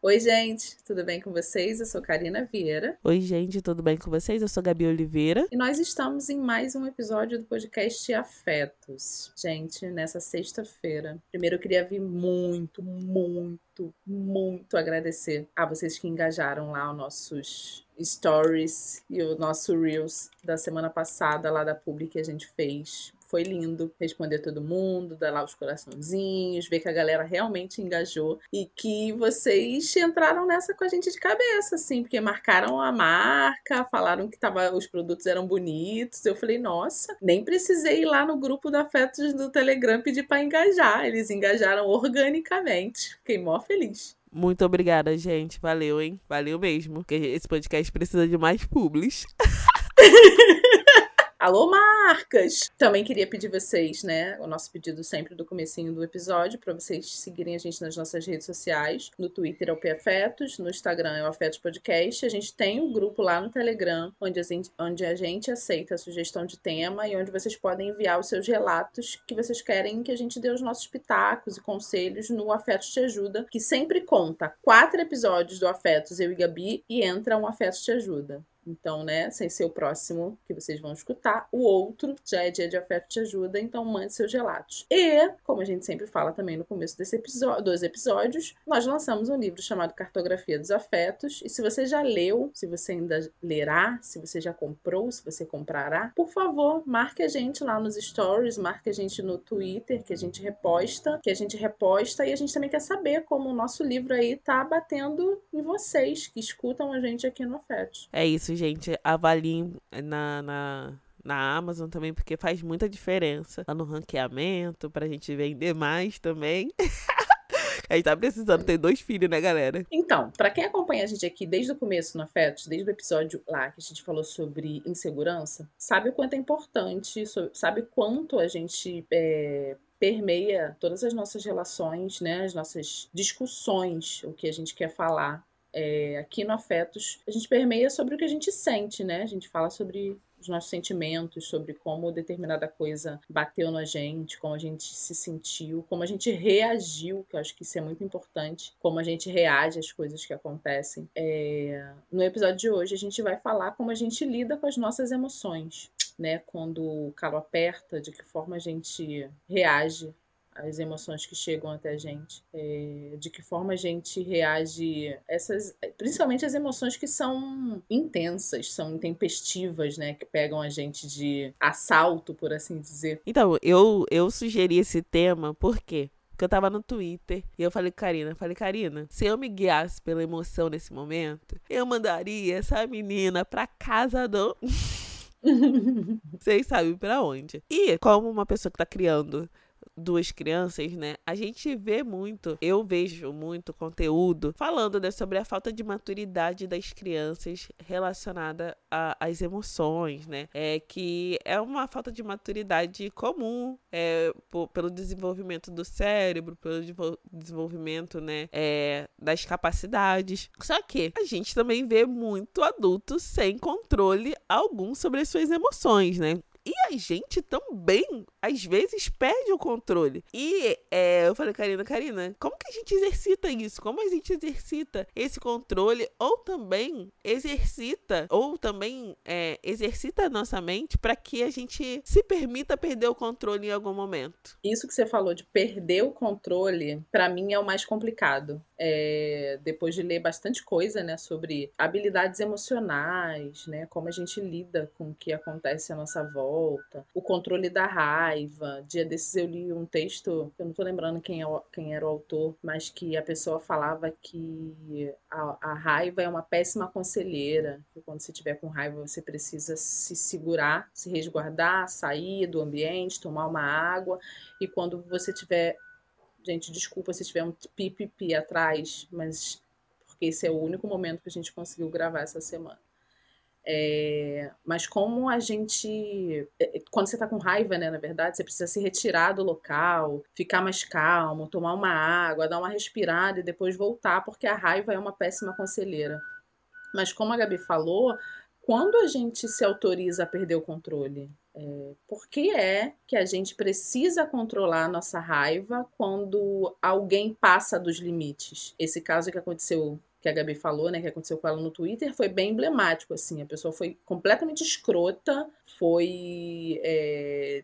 Oi, gente, tudo bem com vocês? Eu sou Karina Vieira. Oi, gente, tudo bem com vocês? Eu sou Gabi Oliveira. E nós estamos em mais um episódio do podcast Afetos. Gente, nessa sexta-feira. Primeiro eu queria vir muito, muito, muito agradecer a vocês que engajaram lá os nossos stories e o nosso Reels da semana passada lá da publi que a gente fez foi lindo responder todo mundo, dar lá os coraçãozinhos, ver que a galera realmente engajou e que vocês entraram nessa com a gente de cabeça, assim, porque marcaram a marca, falaram que tava, os produtos eram bonitos. Eu falei, nossa, nem precisei ir lá no grupo da Afetos do Telegram pedir para engajar. Eles engajaram organicamente. Fiquei mó feliz. Muito obrigada, gente. Valeu, hein? Valeu mesmo. Porque esse podcast precisa de mais publis. Alô, marcas! Também queria pedir vocês, né, o nosso pedido sempre do comecinho do episódio, para vocês seguirem a gente nas nossas redes sociais. No Twitter é o PFetos, no Instagram é o Afetos Podcast. A gente tem um grupo lá no Telegram, onde a gente, onde a gente aceita a sugestão de tema e onde vocês podem enviar os seus relatos que vocês querem que a gente dê os nossos pitacos e conselhos no Afetos Te Ajuda, que sempre conta quatro episódios do Afetos, eu e Gabi, e entra um Afetos Te Ajuda. Então, né, sem ser o próximo que vocês vão escutar, o outro já é dia de afeto te ajuda, então mande seus relatos. E, como a gente sempre fala também no começo desse episódio, dos episódios, nós lançamos um livro chamado Cartografia dos Afetos. E se você já leu, se você ainda lerá, se você já comprou, se você comprará, por favor, marque a gente lá nos stories, marque a gente no Twitter, que a gente reposta, que a gente reposta, e a gente também quer saber como o nosso livro aí tá batendo em vocês que escutam a gente aqui no Afetos. É isso, gente, avaliem na, na, na Amazon também, porque faz muita diferença lá no ranqueamento, pra gente vender mais também. A gente tá precisando ter dois filhos, né, galera? Então, para quem acompanha a gente aqui desde o começo no Afetos, desde o episódio lá que a gente falou sobre insegurança, sabe o quanto é importante, sabe quanto a gente é, permeia todas as nossas relações, né, as nossas discussões, o que a gente quer falar é, aqui no Afetos, a gente permeia sobre o que a gente sente, né? A gente fala sobre os nossos sentimentos, sobre como determinada coisa bateu na gente, como a gente se sentiu, como a gente reagiu, que eu acho que isso é muito importante, como a gente reage às coisas que acontecem. É... No episódio de hoje, a gente vai falar como a gente lida com as nossas emoções. Né, quando o calo aperta, de que forma a gente reage as emoções que chegam até a gente, é, de que forma a gente reage essas, principalmente as emoções que são intensas, são intempestivas, né, que pegam a gente de assalto, por assim dizer. Então, eu eu sugeri esse tema porque porque eu tava no Twitter e eu falei, Karina, falei, Karina, se eu me guiasse pela emoção nesse momento, eu mandaria essa menina pra casa do. Vocês sabem pra onde. E como uma pessoa que tá criando duas crianças, né? A gente vê muito, eu vejo muito conteúdo falando né, sobre a falta de maturidade das crianças relacionada às emoções, né? É que é uma falta de maturidade comum é, pelo desenvolvimento do cérebro, pelo desenvolvimento, né, é, das capacidades. Só que a gente também vê muito adulto sem controle algum sobre as suas emoções, né? E a gente também, às vezes, perde o controle. E é, eu falei, Karina, Karina, como que a gente exercita isso? Como a gente exercita esse controle? Ou também exercita, ou também é, exercita a nossa mente para que a gente se permita perder o controle em algum momento. Isso que você falou de perder o controle, para mim é o mais complicado. É, depois de ler bastante coisa, né, sobre habilidades emocionais, né, como a gente lida com o que acontece à nossa volta volta, o controle da raiva. Dia desses eu li um texto, eu não tô lembrando quem, é, quem era o autor, mas que a pessoa falava que a, a raiva é uma péssima conselheira, que quando você tiver com raiva você precisa se segurar, se resguardar, sair do ambiente, tomar uma água, e quando você tiver Gente, desculpa se tiver um pipipi atrás, mas porque esse é o único momento que a gente conseguiu gravar essa semana. É, mas como a gente. É, é, quando você está com raiva, né, na verdade, você precisa se retirar do local, ficar mais calmo, tomar uma água, dar uma respirada e depois voltar, porque a raiva é uma péssima conselheira. Mas como a Gabi falou, quando a gente se autoriza a perder o controle? É, por que é que a gente precisa controlar a nossa raiva quando alguém passa dos limites? Esse caso que aconteceu que a Gabi falou, né, que aconteceu com ela no Twitter, foi bem emblemático, assim. A pessoa foi completamente escrota, foi, é,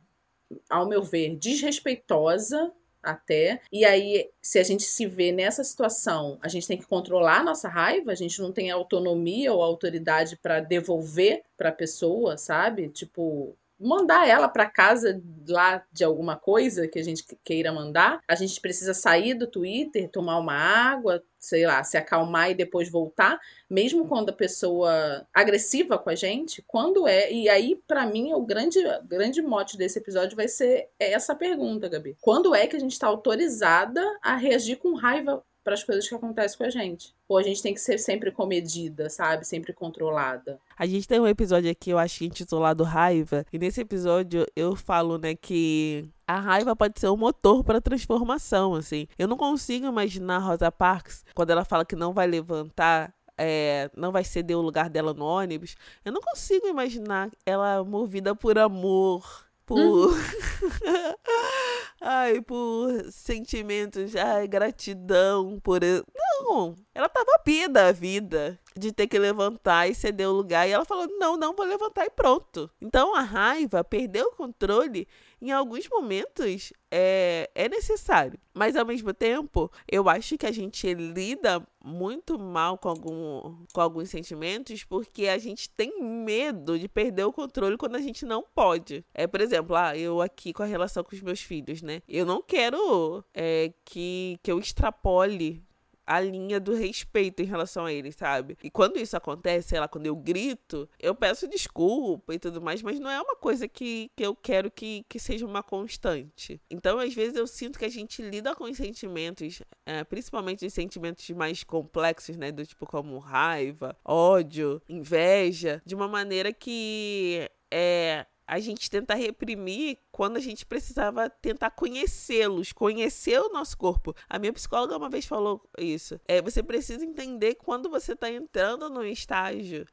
ao meu ver, desrespeitosa até. E aí, se a gente se vê nessa situação, a gente tem que controlar a nossa raiva, a gente não tem autonomia ou autoridade para devolver para a pessoa, sabe? Tipo, mandar ela para casa lá de alguma coisa que a gente queira mandar. A gente precisa sair do Twitter, tomar uma água, sei lá, se acalmar e depois voltar, mesmo quando a pessoa agressiva com a gente, quando é? E aí para mim o grande grande mote desse episódio vai ser essa pergunta, Gabi. Quando é que a gente está autorizada a reagir com raiva para as coisas que acontecem com a gente. Ou a gente tem que ser sempre comedida, sabe? Sempre controlada. A gente tem um episódio aqui, eu acho, intitulado Raiva. E nesse episódio eu falo, né, que a raiva pode ser um motor para transformação, assim. Eu não consigo imaginar Rosa Parks quando ela fala que não vai levantar é, não vai ceder o lugar dela no ônibus, eu não consigo imaginar ela movida por amor, por. Uhum. ai, por sentimentos, ai, gratidão por. Não! Ela tava pia da vida de ter que levantar e ceder o lugar. E ela falou: não, não vou levantar e pronto. Então a raiva, perder o controle, em alguns momentos é, é necessário. Mas ao mesmo tempo, eu acho que a gente lida muito mal com, algum, com alguns sentimentos porque a gente tem medo de perder o controle quando a gente não pode. É, por exemplo, ah, eu aqui com a relação com os meus filhos, né? Eu não quero é, que, que eu extrapole a linha do respeito em relação a eles, sabe? E quando isso acontece, sei lá, quando eu grito, eu peço desculpa e tudo mais, mas não é uma coisa que, que eu quero que, que seja uma constante. Então, às vezes, eu sinto que a gente lida com os sentimentos, é, principalmente os sentimentos mais complexos, né? Do tipo como raiva, ódio, inveja, de uma maneira que é, a gente tenta reprimir quando a gente precisava tentar conhecê-los, conhecer o nosso corpo. A minha psicóloga uma vez falou isso. É, você precisa entender quando você está entrando no estágio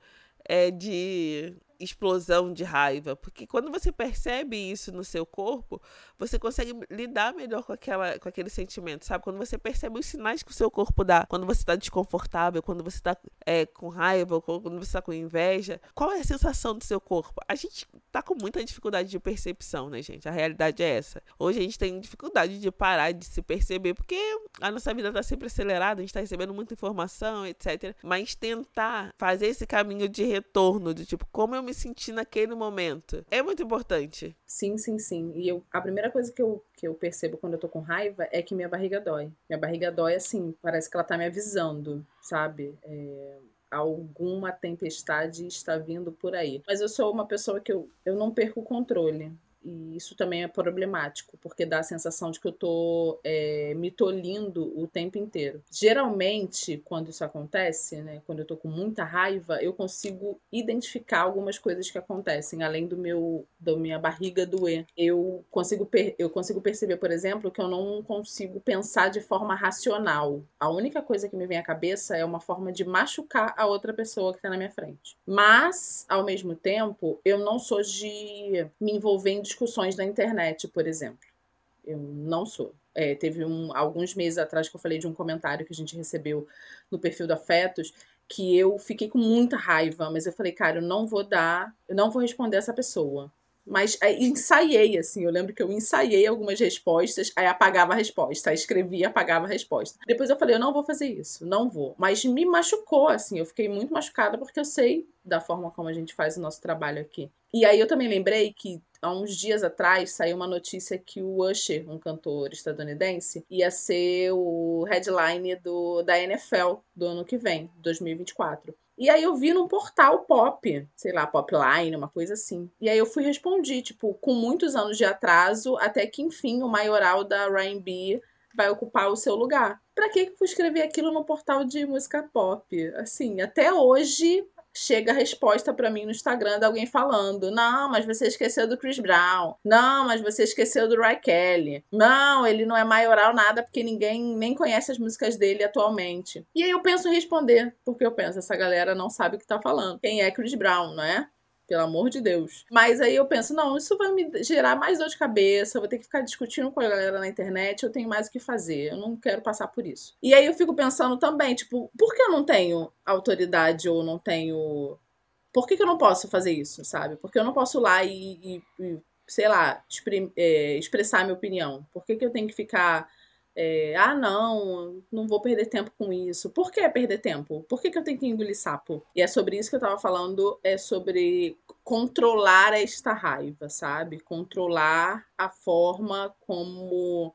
é, de explosão de raiva, porque quando você percebe isso no seu corpo, você consegue lidar melhor com, aquela, com aquele sentimento, sabe? Quando você percebe os sinais que o seu corpo dá, quando você está desconfortável, quando você está é, com raiva, quando você está com inveja, qual é a sensação do seu corpo? A gente tá com muita dificuldade de percepção, né, gente? A realidade é essa. Hoje a gente tem dificuldade de parar de se perceber, porque a nossa vida está sempre acelerada, a gente está recebendo muita informação, etc. Mas tentar fazer esse caminho de retorno, de tipo, como eu me senti naquele momento, é muito importante. Sim, sim, sim. E eu, a primeira coisa que eu, que eu percebo quando eu tô com raiva é que minha barriga dói. Minha barriga dói assim, parece que ela tá me avisando, sabe? É, alguma tempestade está vindo por aí. Mas eu sou uma pessoa que eu, eu não perco o controle. E isso também é problemático, porque dá a sensação de que eu tô é, me tolindo o tempo inteiro. Geralmente, quando isso acontece, né, quando eu tô com muita raiva, eu consigo identificar algumas coisas que acontecem, além do meu da minha barriga doer. Eu consigo, eu consigo perceber, por exemplo, que eu não consigo pensar de forma racional. A única coisa que me vem à cabeça é uma forma de machucar a outra pessoa que tá na minha frente. Mas, ao mesmo tempo, eu não sou de me envolver em discussões na internet, por exemplo. Eu não sou. É, teve um, alguns meses atrás que eu falei de um comentário que a gente recebeu no perfil do Afetos que eu fiquei com muita raiva, mas eu falei, cara, eu não vou dar, eu não vou responder essa pessoa. Mas aí, ensaiei, assim, eu lembro que eu ensaiei algumas respostas, aí apagava a resposta, aí escrevia, apagava a resposta. Depois eu falei, eu não vou fazer isso, não vou. Mas me machucou, assim, eu fiquei muito machucada porque eu sei da forma como a gente faz o nosso trabalho aqui. E aí eu também lembrei que há uns dias atrás saiu uma notícia que o Usher, um cantor estadunidense, ia ser o headline do, da NFL do ano que vem, 2024. E aí eu vi num portal pop, sei lá, Popline, uma coisa assim. E aí eu fui responder, tipo, com muitos anos de atraso, até que enfim o maioral da Ryan B vai ocupar o seu lugar. Pra que eu fui escrever aquilo no portal de música pop? Assim, até hoje chega a resposta para mim no Instagram de alguém falando: Não, mas você esqueceu do Chris Brown. Não, mas você esqueceu do Ray Kelly. Não, ele não é maioral nada porque ninguém nem conhece as músicas dele atualmente. E aí eu penso em responder, porque eu penso: essa galera não sabe o que tá falando. Quem é Chris Brown, não é? Pelo amor de Deus. Mas aí eu penso, não, isso vai me gerar mais dor de cabeça, eu vou ter que ficar discutindo com a galera na internet, eu tenho mais o que fazer, eu não quero passar por isso. E aí eu fico pensando também, tipo, por que eu não tenho autoridade ou não tenho. Por que, que eu não posso fazer isso, sabe? Porque eu não posso ir lá e, e, e sei lá, é, expressar minha opinião? Por que, que eu tenho que ficar é, ah, não, não vou perder tempo com isso. Por que perder tempo? Por que, que eu tenho que engolir sapo? E é sobre isso que eu tava falando, é sobre controlar esta raiva, sabe? Controlar a forma como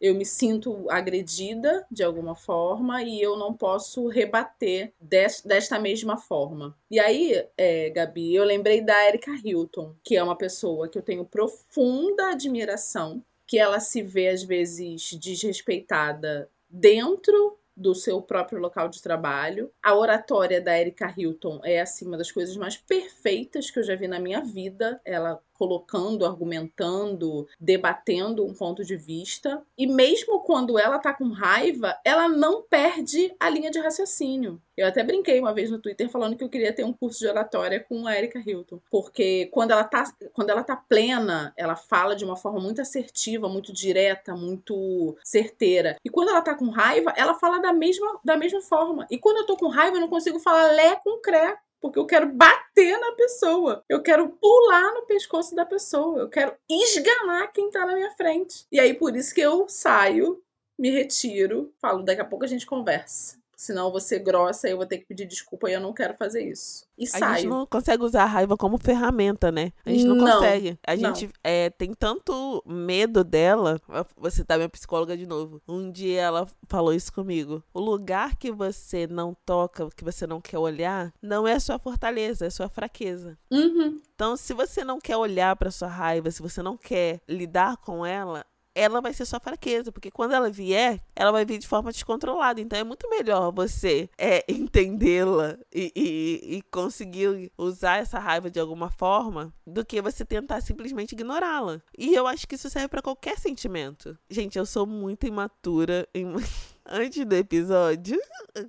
eu me sinto agredida de alguma forma e eu não posso rebater desta mesma forma. E aí, é, Gabi, eu lembrei da Erika Hilton, que é uma pessoa que eu tenho profunda admiração que ela se vê às vezes desrespeitada dentro do seu próprio local de trabalho. A oratória da Erika Hilton é assim uma das coisas mais perfeitas que eu já vi na minha vida. Ela colocando, argumentando, debatendo um ponto de vista. E mesmo quando ela tá com raiva, ela não perde a linha de raciocínio. Eu até brinquei uma vez no Twitter falando que eu queria ter um curso de oratória com a Erika Hilton, porque quando ela tá, quando ela tá plena, ela fala de uma forma muito assertiva, muito direta, muito certeira. E quando ela tá com raiva, ela fala da mesma, da mesma forma. E quando eu tô com raiva, eu não consigo falar lé com cré porque eu quero bater na pessoa. Eu quero pular no pescoço da pessoa. Eu quero esganar quem tá na minha frente. E aí, por isso que eu saio, me retiro, falo, daqui a pouco a gente conversa. Senão eu vou ser grossa e eu vou ter que pedir desculpa e eu não quero fazer isso. E a saio. gente não consegue usar a raiva como ferramenta, né? A gente não, não consegue. A não. gente é, tem tanto medo dela. Você tá minha psicóloga de novo. Um dia ela falou isso comigo. O lugar que você não toca, que você não quer olhar, não é sua fortaleza, é sua fraqueza. Uhum. Então, se você não quer olhar para sua raiva, se você não quer lidar com ela, ela vai ser sua fraqueza, porque quando ela vier, ela vai vir de forma descontrolada. Então é muito melhor você é, entendê-la e, e, e conseguir usar essa raiva de alguma forma do que você tentar simplesmente ignorá-la. E eu acho que isso serve para qualquer sentimento. Gente, eu sou muito imatura. Em... Antes do episódio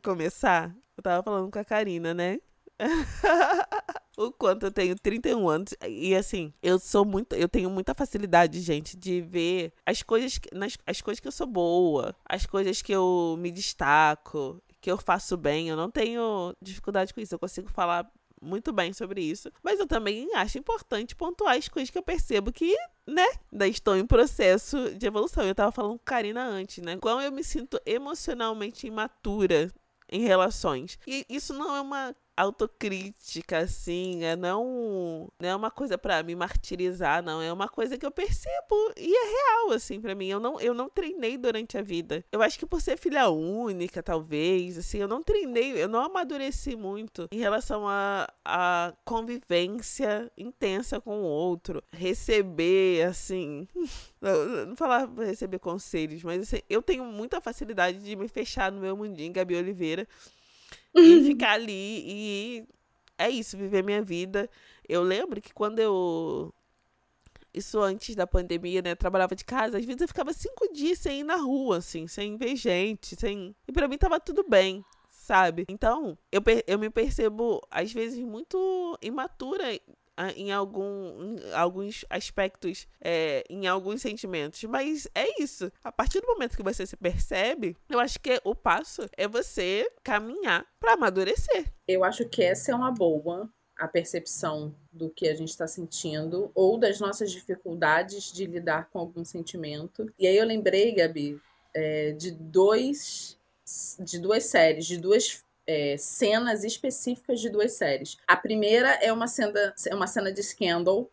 começar, eu tava falando com a Karina, né? o quanto eu tenho 31 anos. E assim, eu sou muito. Eu tenho muita facilidade, gente, de ver as coisas, nas, as coisas que eu sou boa, as coisas que eu me destaco, que eu faço bem. Eu não tenho dificuldade com isso. Eu consigo falar muito bem sobre isso. Mas eu também acho importante pontuar as coisas que eu percebo que, né, ainda estou em processo de evolução. Eu tava falando com Karina antes, né? Quando eu me sinto emocionalmente imatura em relações. E isso não é uma autocrítica, assim, é não, não é uma coisa para me martirizar, não, é uma coisa que eu percebo e é real, assim, para mim. Eu não, eu não treinei durante a vida. Eu acho que por ser filha única, talvez, assim, eu não treinei, eu não amadureci muito em relação a, a convivência intensa com o outro, receber, assim, não, não falar receber conselhos, mas assim, eu tenho muita facilidade de me fechar no meu mundinho, Gabi Oliveira e ficar ali e é isso, viver minha vida. Eu lembro que quando eu. Isso antes da pandemia, né? Eu trabalhava de casa, às vezes eu ficava cinco dias sem ir na rua, assim, sem ver gente, sem. E pra mim tava tudo bem, sabe? Então, eu, eu me percebo, às vezes, muito imatura em, algum, em alguns aspectos, é, em alguns sentimentos. Mas é isso. A partir do momento que você se percebe, eu acho que o passo é você caminhar para amadurecer. Eu acho que essa é uma boa a percepção do que a gente está sentindo ou das nossas dificuldades de lidar com algum sentimento. E aí eu lembrei, Gabi, é, de dois de duas séries, de duas é, cenas específicas de duas séries. A primeira é uma cena, é uma cena de Scandal,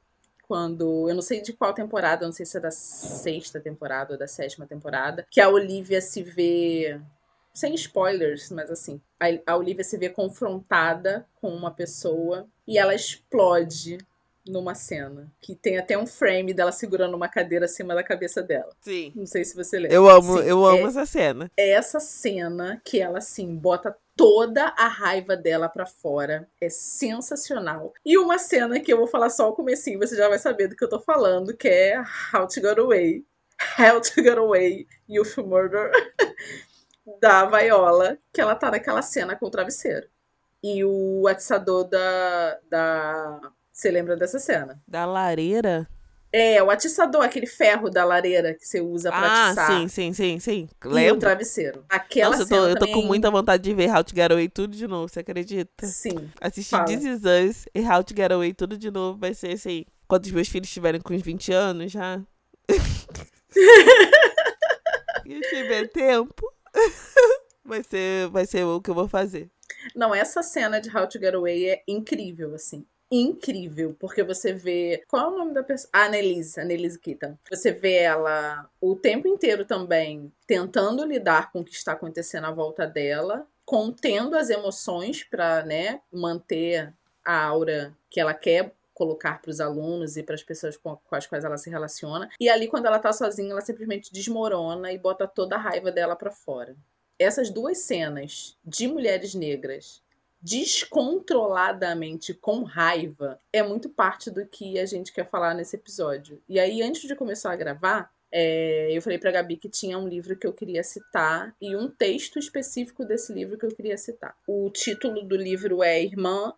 quando. Eu não sei de qual temporada, não sei se é da sexta temporada ou da sétima temporada, que a Olivia se vê. Sem spoilers, mas assim. A, a Olivia se vê confrontada com uma pessoa e ela explode numa cena. Que tem até um frame dela segurando uma cadeira acima da cabeça dela. Sim. Não sei se você lembra. Eu amo, Sim, eu amo é, essa cena. É essa cena que ela, assim, bota toda a raiva dela para fora. É sensacional. E uma cena que eu vou falar só o comecinho, você já vai saber do que eu tô falando, que é How to Get Away. How to Get Away, Youth Murder, da Viola, que ela tá naquela cena com o travesseiro. E o atiçador da, da Você lembra dessa cena? Da lareira? É, o atiçador, aquele ferro da lareira que você usa pra ah, atiçar. sim, sim, sim, sim. E o Lembro. travesseiro. Aquela Nossa, eu tô, eu tô também com é muita vontade de ver How to Get Away tudo de novo, você acredita? Sim. Assistir. This Is Us e How to Get Away tudo de novo vai ser assim. Quando os meus filhos estiverem com uns 20 anos já. e tiver tempo. vai, ser, vai ser o que eu vou fazer. Não, essa cena de How to Get Away é incrível, assim. Incrível, porque você vê. Qual é o nome da pessoa? A Annelise, Annelise Keaton. Você vê ela o tempo inteiro também tentando lidar com o que está acontecendo à volta dela, contendo as emoções para, né, manter a aura que ela quer colocar para os alunos e para as pessoas com, as quais ela se relaciona. E ali, quando ela tá sozinha, ela simplesmente desmorona e bota toda a raiva dela para fora. Essas duas cenas de mulheres negras descontroladamente com raiva é muito parte do que a gente quer falar nesse episódio. E aí, antes de começar a gravar, é, eu falei pra Gabi que tinha um livro que eu queria citar e um texto específico desse livro que eu queria citar. O título do livro é Irmã,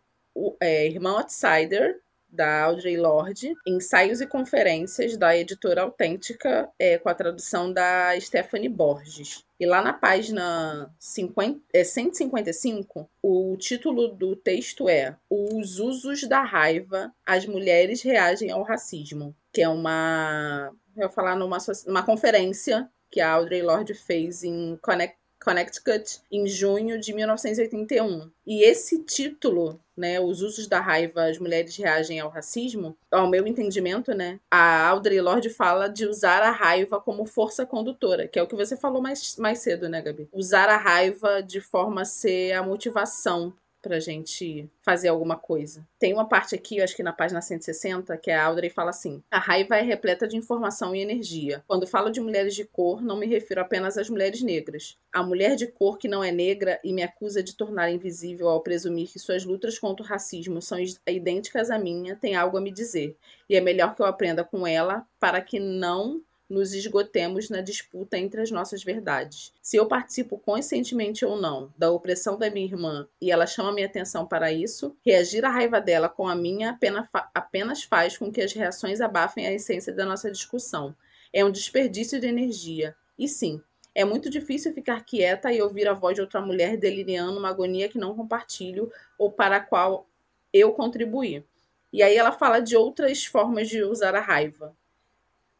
é, Irmã Outsider, da Audrey Lorde, Ensaios e Conferências, da editora Autêntica, é, com a tradução da Stephanie Borges. E lá na página 50, é, 155, o título do texto é Os Usos da Raiva, as Mulheres Reagem ao Racismo, que é uma, eu vou falar numa, numa conferência que a Audrey Lorde fez em Connect, Connecticut em junho de 1981. E esse título, né, Os Usos da Raiva, as Mulheres Reagem ao Racismo, ao meu entendimento, né, a Audrey Lorde fala de usar a raiva como força condutora, que é o que você falou mais, mais cedo, né, Gabi? Usar a raiva de forma a ser a motivação pra gente fazer alguma coisa. Tem uma parte aqui, acho que na página 160, que a Audrey fala assim: A raiva é repleta de informação e energia. Quando falo de mulheres de cor, não me refiro apenas às mulheres negras. A mulher de cor que não é negra e me acusa de tornar invisível ao presumir que suas lutas contra o racismo são idênticas à minha, tem algo a me dizer. E é melhor que eu aprenda com ela para que não nos esgotemos na disputa entre as nossas verdades. Se eu participo conscientemente ou não da opressão da minha irmã e ela chama minha atenção para isso, reagir à raiva dela com a minha apenas, fa- apenas faz com que as reações abafem a essência da nossa discussão. É um desperdício de energia. E sim, é muito difícil ficar quieta e ouvir a voz de outra mulher delirando uma agonia que não compartilho ou para a qual eu contribuí. E aí ela fala de outras formas de usar a raiva.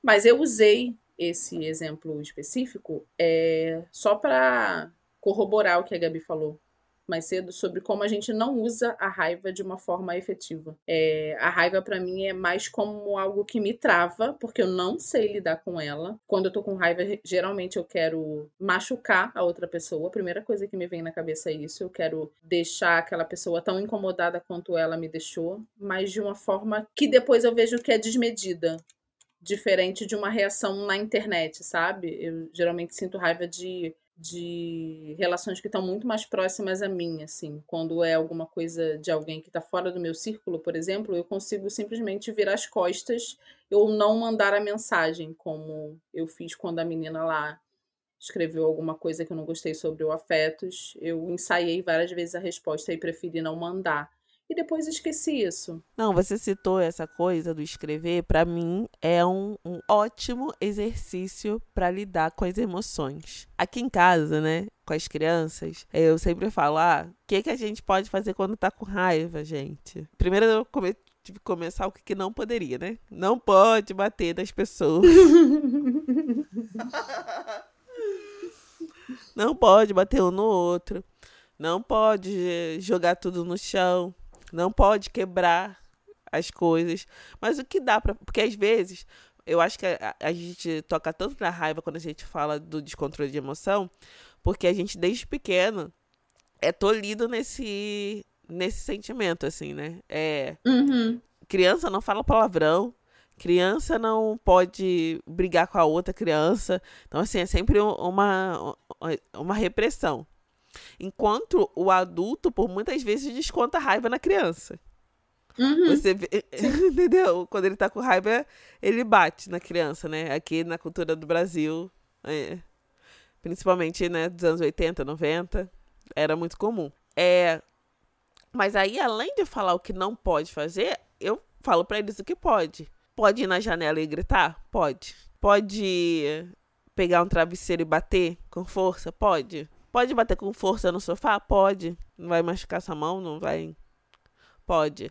Mas eu usei esse exemplo específico é, só para corroborar o que a Gabi falou mais cedo sobre como a gente não usa a raiva de uma forma efetiva. É, a raiva para mim é mais como algo que me trava, porque eu não sei lidar com ela. Quando eu tô com raiva, geralmente eu quero machucar a outra pessoa. A primeira coisa que me vem na cabeça é isso. Eu quero deixar aquela pessoa tão incomodada quanto ela me deixou, mas de uma forma que depois eu vejo que é desmedida diferente de uma reação na internet, sabe? Eu geralmente sinto raiva de, de relações que estão muito mais próximas a mim, assim. Quando é alguma coisa de alguém que está fora do meu círculo, por exemplo, eu consigo simplesmente virar as costas ou não mandar a mensagem, como eu fiz quando a menina lá escreveu alguma coisa que eu não gostei sobre o afetos. Eu ensaiei várias vezes a resposta e preferi não mandar. E depois esqueci isso. Não, você citou essa coisa do escrever, pra mim é um, um ótimo exercício pra lidar com as emoções. Aqui em casa, né, com as crianças, eu sempre falo, ah, o que, que a gente pode fazer quando tá com raiva, gente? Primeiro eu come- tive que começar o que, que não poderia, né? Não pode bater nas pessoas. Não pode bater um no outro. Não pode eh, jogar tudo no chão. Não pode quebrar as coisas. Mas o que dá pra. Porque às vezes. Eu acho que a, a gente toca tanto na raiva quando a gente fala do descontrole de emoção, porque a gente, desde pequeno, é tolhido nesse, nesse sentimento, assim, né? É, Uhum. criança não fala palavrão, criança não pode brigar com a outra criança. Então, assim, é sempre um- uma, uma repressão. Enquanto o adulto, por muitas vezes, desconta a raiva na criança. Uhum. Você vê, entendeu? Quando ele tá com raiva, ele bate na criança, né? Aqui na cultura do Brasil, é, principalmente, né, dos anos 80, 90, era muito comum. É, mas aí, além de falar o que não pode fazer, eu falo para eles o que pode. Pode ir na janela e gritar? Pode. Pode pegar um travesseiro e bater com força? Pode. Pode bater com força no sofá? Pode. Não vai machucar sua mão? Não vai. Pode.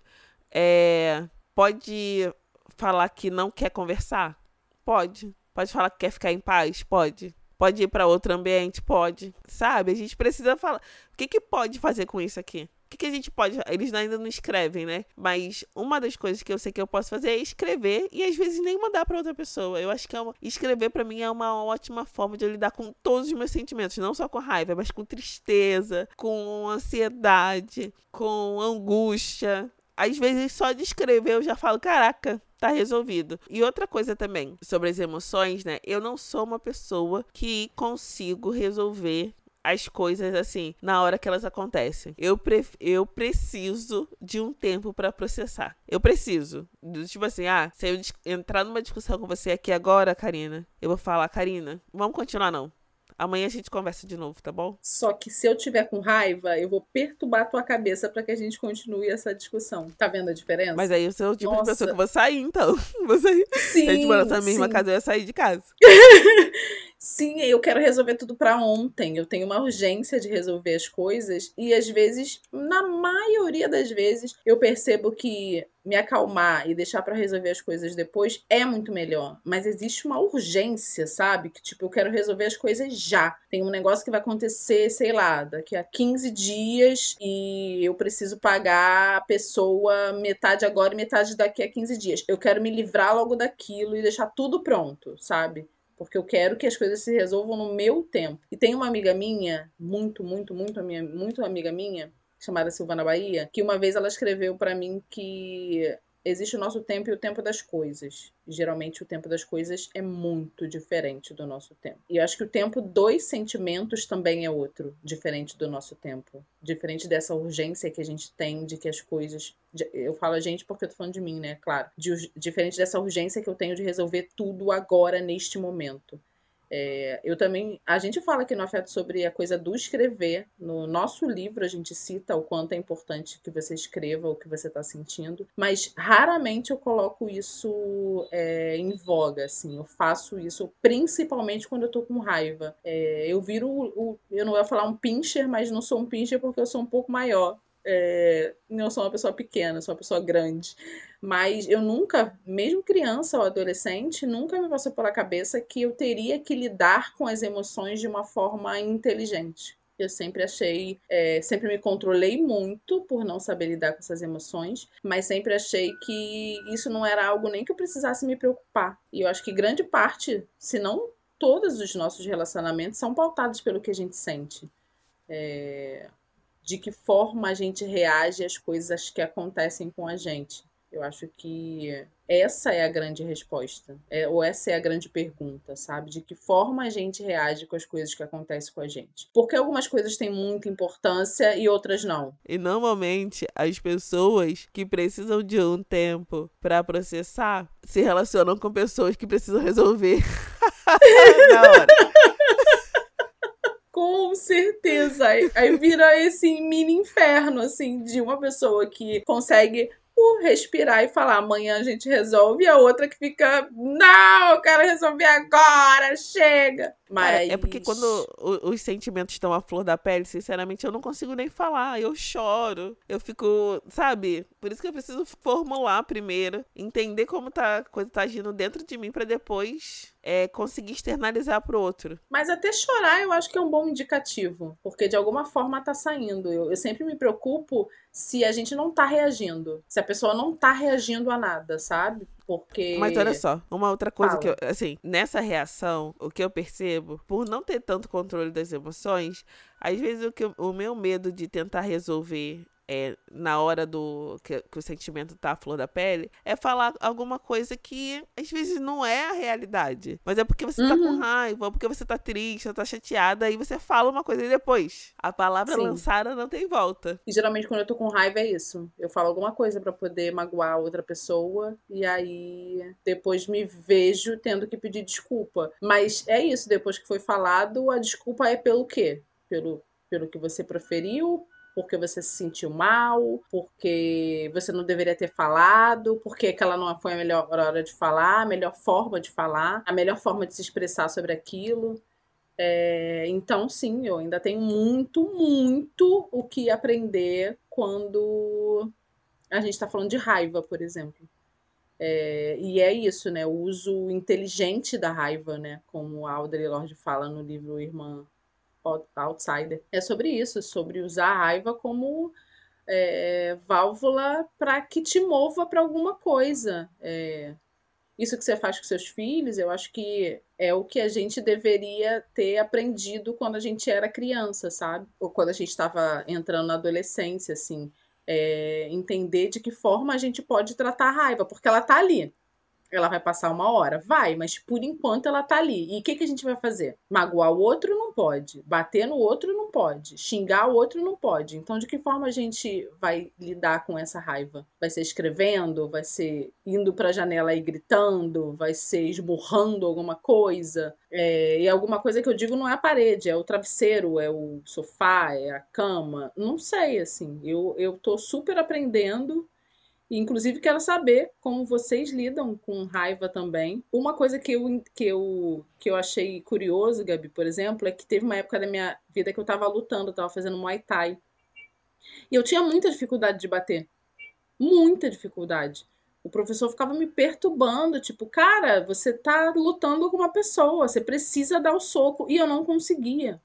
É... Pode falar que não quer conversar? Pode. Pode falar que quer ficar em paz? Pode. Pode ir para outro ambiente? Pode. Sabe? A gente precisa falar. O que, que pode fazer com isso aqui? O que, que, a gente pode. Eles ainda não escrevem, né? Mas uma das coisas que eu sei que eu posso fazer é escrever e às vezes nem mandar para outra pessoa. Eu acho que é uma... escrever para mim é uma ótima forma de lidar com todos os meus sentimentos, não só com raiva, mas com tristeza, com ansiedade, com angústia. Às vezes só de escrever eu já falo, caraca, tá resolvido. E outra coisa também sobre as emoções, né? Eu não sou uma pessoa que consigo resolver as coisas assim na hora que elas acontecem. Eu, pre eu preciso de um tempo para processar. Eu preciso. Tipo assim, ah, se eu entrar numa discussão com você aqui agora, Karina, eu vou falar, Karina, vamos continuar não. Amanhã a gente conversa de novo, tá bom? Só que se eu tiver com raiva, eu vou perturbar a tua cabeça para que a gente continue essa discussão. Tá vendo a diferença? Mas aí eu sou o tipo Nossa. de pessoa que eu vou sair, então. Vou sair. Sim, se a gente morar nessa mesma sim. casa, eu ia sair de casa. Sim, eu quero resolver tudo para ontem. Eu tenho uma urgência de resolver as coisas e às vezes, na maioria das vezes, eu percebo que me acalmar e deixar para resolver as coisas depois é muito melhor. Mas existe uma urgência, sabe? Que tipo, eu quero resolver as coisas já. Tem um negócio que vai acontecer, sei lá, daqui a 15 dias e eu preciso pagar a pessoa metade agora e metade daqui a 15 dias. Eu quero me livrar logo daquilo e deixar tudo pronto, sabe? Porque eu quero que as coisas se resolvam no meu tempo. E tem uma amiga minha, muito, muito, muito, muito amiga minha, chamada Silvana Bahia, que uma vez ela escreveu para mim que existe o nosso tempo e o tempo das coisas. Geralmente o tempo das coisas é muito diferente do nosso tempo. E eu acho que o tempo dos sentimentos também é outro, diferente do nosso tempo. Diferente dessa urgência que a gente tem de que as coisas. Eu falo a gente porque eu tô falando de mim, né? Claro. De, diferente dessa urgência que eu tenho de resolver tudo agora, neste momento. É, eu também. A gente fala aqui no Afeto sobre a coisa do escrever. No nosso livro, a gente cita o quanto é importante que você escreva o que você está sentindo, mas raramente eu coloco isso é, em voga. Assim, eu faço isso principalmente quando eu tô com raiva. É, eu viro o. Eu não vou falar um pincher, mas não sou um pincher porque eu sou um pouco maior. É, não sou uma pessoa pequena, sou uma pessoa grande. Mas eu nunca, mesmo criança ou adolescente, nunca me passou pela cabeça que eu teria que lidar com as emoções de uma forma inteligente. Eu sempre achei, é, sempre me controlei muito por não saber lidar com essas emoções, mas sempre achei que isso não era algo nem que eu precisasse me preocupar. E eu acho que grande parte, se não todos os nossos relacionamentos, são pautados pelo que a gente sente. É, de que forma a gente reage às coisas que acontecem com a gente. Eu acho que essa é a grande resposta, é, ou essa é a grande pergunta, sabe? De que forma a gente reage com as coisas que acontecem com a gente. Porque algumas coisas têm muita importância e outras não. E normalmente as pessoas que precisam de um tempo para processar se relacionam com pessoas que precisam resolver na hora. Com certeza. Aí, aí vira esse mini inferno, assim, de uma pessoa que consegue por respirar e falar amanhã a gente resolve, e a outra que fica, não, eu quero resolver agora, chega. Mas... É, é porque quando os sentimentos estão à flor da pele, sinceramente, eu não consigo nem falar, eu choro, eu fico, sabe? Por isso que eu preciso formular primeiro, entender como tá, a coisa tá agindo dentro de mim para depois é, conseguir externalizar pro outro. Mas até chorar eu acho que é um bom indicativo, porque de alguma forma tá saindo. Eu, eu sempre me preocupo se a gente não tá reagindo, se a pessoa não tá reagindo a nada, sabe? Porque. Mas olha só, uma outra coisa Fala. que eu. Assim, nessa reação, o que eu percebo, por não ter tanto controle das emoções, às vezes o, que, o meu medo de tentar resolver é, na hora do que, que, o sentimento tá à flor da pele, é falar alguma coisa que às vezes não é a realidade. Mas é porque você uhum. tá com uhum. raiva, porque você tá triste, tá chateada, e você fala uma coisa e depois. A palavra Sim. lançada não tem volta. E geralmente quando eu tô com raiva é isso. Eu falo alguma coisa para poder magoar outra pessoa, e aí depois me vejo tendo que pedir desculpa. Mas é isso, depois que foi falado, a desculpa é pelo quê? Pelo, pelo que você proferiu, porque você se sentiu mal, porque você não deveria ter falado, porque aquela não foi a melhor hora de falar, a melhor forma de falar, a melhor forma de se expressar sobre aquilo. É, então, sim, eu ainda tenho muito, muito o que aprender quando a gente está falando de raiva, por exemplo. É, e é isso, né? O uso inteligente da raiva, né? Como a Audre Lorde fala no livro Irmã Outsider. É sobre isso, sobre usar a raiva como é, válvula para que te mova para alguma coisa. É, isso que você faz com seus filhos, eu acho que é o que a gente deveria ter aprendido quando a gente era criança, sabe? Ou quando a gente estava entrando na adolescência, assim é, entender de que forma a gente pode tratar a raiva, porque ela tá ali. Ela vai passar uma hora? Vai, mas por enquanto ela tá ali. E o que, que a gente vai fazer? Magoar o outro não pode. Bater no outro não pode. Xingar o outro não pode. Então, de que forma a gente vai lidar com essa raiva? Vai ser escrevendo? Vai ser indo pra janela e gritando? Vai ser esmurrando alguma coisa? É, e alguma coisa que eu digo não é a parede, é o travesseiro, é o sofá, é a cama. Não sei, assim. Eu, eu tô super aprendendo inclusive, quero saber como vocês lidam com raiva também. Uma coisa que eu, que eu, que eu achei curioso, Gabi, por exemplo, é que teve uma época da minha vida que eu tava lutando, eu tava fazendo Muay Thai. E eu tinha muita dificuldade de bater. Muita dificuldade. O professor ficava me perturbando, tipo, cara, você tá lutando com uma pessoa, você precisa dar o soco. E eu não conseguia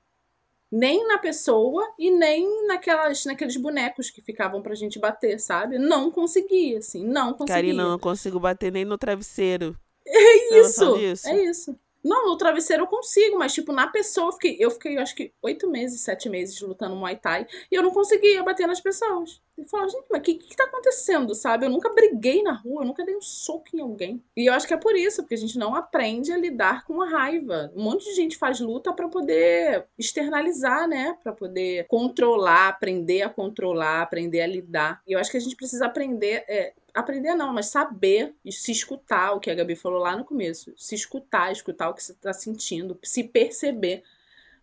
nem na pessoa e nem naquelas, naqueles bonecos que ficavam pra gente bater, sabe? Não conseguia, assim, não conseguia. Karina, não consigo bater nem no travesseiro. É isso, é isso. Não, no travesseiro eu consigo, mas, tipo, na pessoa, eu fiquei, eu fiquei acho que, oito meses, sete meses lutando Muay Thai e eu não conseguia bater nas pessoas. Eu falava, gente, mas o que, que tá acontecendo, sabe? Eu nunca briguei na rua, eu nunca dei um soco em alguém. E eu acho que é por isso, porque a gente não aprende a lidar com a raiva. Um monte de gente faz luta para poder externalizar, né? Para poder controlar, aprender a controlar, aprender a lidar. E eu acho que a gente precisa aprender. É, aprender não, mas saber e se escutar, o que a Gabi falou lá no começo. Se escutar, escutar o que você está sentindo, se perceber.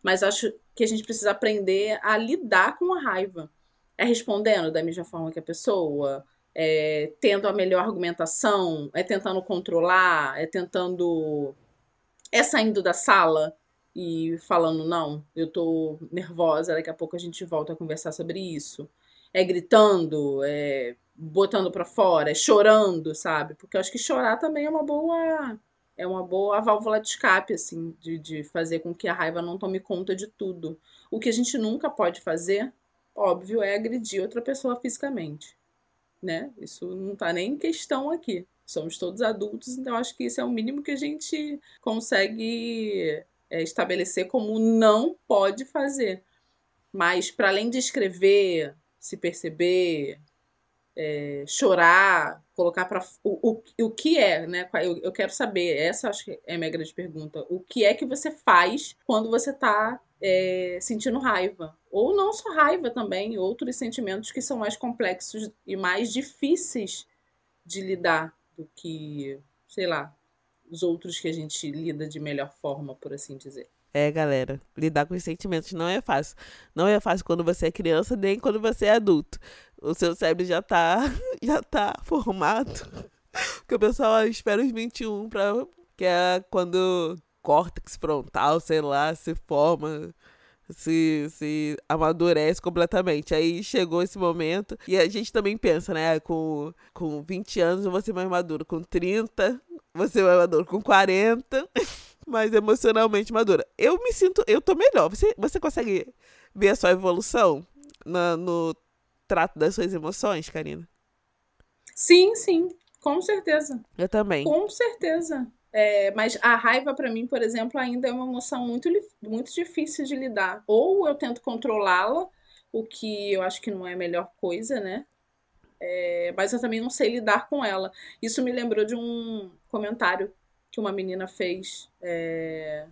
Mas acho que a gente precisa aprender a lidar com a raiva. É respondendo da mesma forma que a pessoa, é tendo a melhor argumentação, é tentando controlar, é tentando. É saindo da sala e falando, não, eu tô nervosa, daqui a pouco a gente volta a conversar sobre isso. É gritando, é botando para fora, chorando, sabe? Porque eu acho que chorar também é uma boa é uma boa válvula de escape, assim, de, de fazer com que a raiva não tome conta de tudo. O que a gente nunca pode fazer, óbvio, é agredir outra pessoa fisicamente, né? Isso não tá nem em questão aqui. Somos todos adultos, então acho que isso é o mínimo que a gente consegue é, estabelecer como não pode fazer. Mas, para além de escrever, se perceber, é, chorar, colocar para o, o, o que é, né? Eu, eu quero saber, essa acho que é a minha grande pergunta. O que é que você faz quando você está é, sentindo raiva? Ou não só raiva também, outros sentimentos que são mais complexos e mais difíceis de lidar do que, sei lá, os outros que a gente lida de melhor forma, por assim dizer. É, galera, lidar com os sentimentos não é fácil. Não é fácil quando você é criança, nem quando você é adulto. O seu cérebro já tá, já tá formado. Porque o pessoal espera os 21 pra. Que é quando córtex frontal, sei lá, se forma, se, se amadurece completamente. Aí chegou esse momento. E a gente também pensa, né? Com, com 20 anos eu vou ser mais maduro. Com 30, você mais maduro. Com 40. Mais emocionalmente madura. Eu me sinto, eu tô melhor. Você, você consegue ver a sua evolução na, no trato das suas emoções, Karina? Sim, sim, com certeza. Eu também. Com certeza. É, mas a raiva, para mim, por exemplo, ainda é uma emoção muito, muito difícil de lidar. Ou eu tento controlá-la, o que eu acho que não é a melhor coisa, né? É, mas eu também não sei lidar com ela. Isso me lembrou de um comentário que uma menina fez é,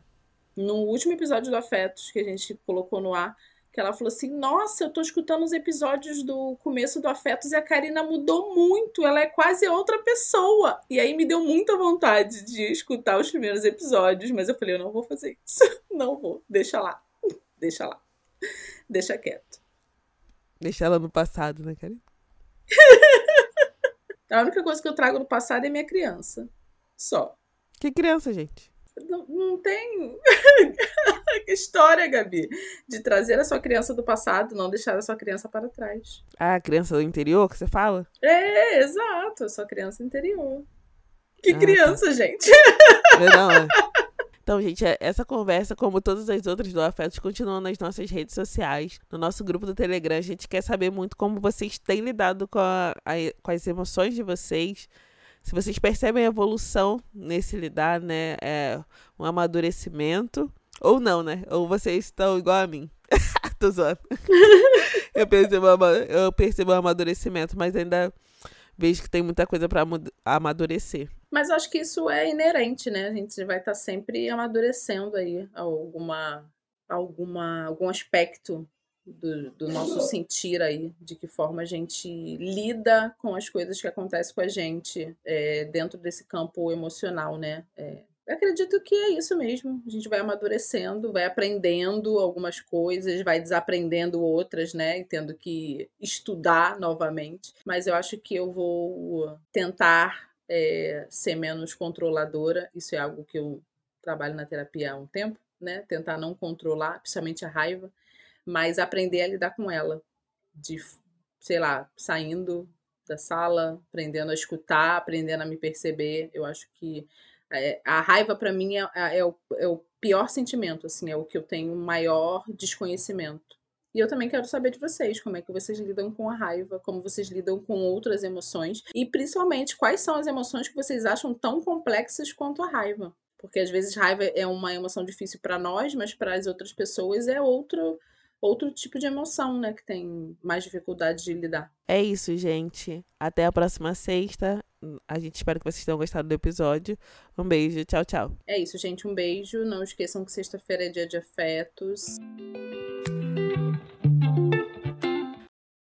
no último episódio do Afetos, que a gente colocou no ar, que ela falou assim: Nossa, eu tô escutando os episódios do começo do Afetos e a Karina mudou muito, ela é quase outra pessoa. E aí me deu muita vontade de escutar os primeiros episódios, mas eu falei: Eu não vou fazer isso, não vou, deixa lá, deixa lá, deixa quieto. Deixar ela no passado, né, Karen? A única coisa que eu trago do passado é minha criança. Só. Que criança, gente? Não, não tem história, Gabi, de trazer a sua criança do passado, não deixar a sua criança para trás. Ah, a criança do interior que você fala? É, exato, a sua criança interior. Que ah, criança, tá. gente? Não, é. Então, gente, é, essa conversa, como todas as outras do Afetos, continuam nas nossas redes sociais. No nosso grupo do Telegram, a gente quer saber muito como vocês têm lidado com, a, a, com as emoções de vocês. Se vocês percebem a evolução nesse lidar, né? É um amadurecimento. Ou não, né? Ou vocês estão igual a mim. Tô zoando. eu, percebo, eu percebo o amadurecimento, mas ainda vejo que tem muita coisa para amadurecer. Mas acho que isso é inerente, né? A gente vai estar tá sempre amadurecendo aí alguma, alguma, algum aspecto do, do, nosso sentir aí, de que forma a gente lida com as coisas que acontecem com a gente é, dentro desse campo emocional, né? É, eu acredito que é isso mesmo. A gente vai amadurecendo, vai aprendendo algumas coisas, vai desaprendendo outras, né? E tendo que estudar novamente. Mas eu acho que eu vou tentar é, ser menos controladora. Isso é algo que eu trabalho na terapia há um tempo, né? Tentar não controlar, principalmente a raiva, mas aprender a lidar com ela. De, sei lá, saindo da sala, aprendendo a escutar, aprendendo a me perceber. Eu acho que é, a raiva para mim é, é, é, o, é o pior sentimento, assim, é o que eu tenho maior desconhecimento. E eu também quero saber de vocês, como é que vocês lidam com a raiva, como vocês lidam com outras emoções e principalmente quais são as emoções que vocês acham tão complexas quanto a raiva. Porque às vezes raiva é uma emoção difícil para nós, mas para as outras pessoas é outro outro tipo de emoção, né, que tem mais dificuldade de lidar. É isso, gente. Até a próxima sexta. A gente espera que vocês tenham gostado do episódio. Um beijo, tchau, tchau. É isso, gente. Um beijo. Não esqueçam que sexta-feira é dia de afetos.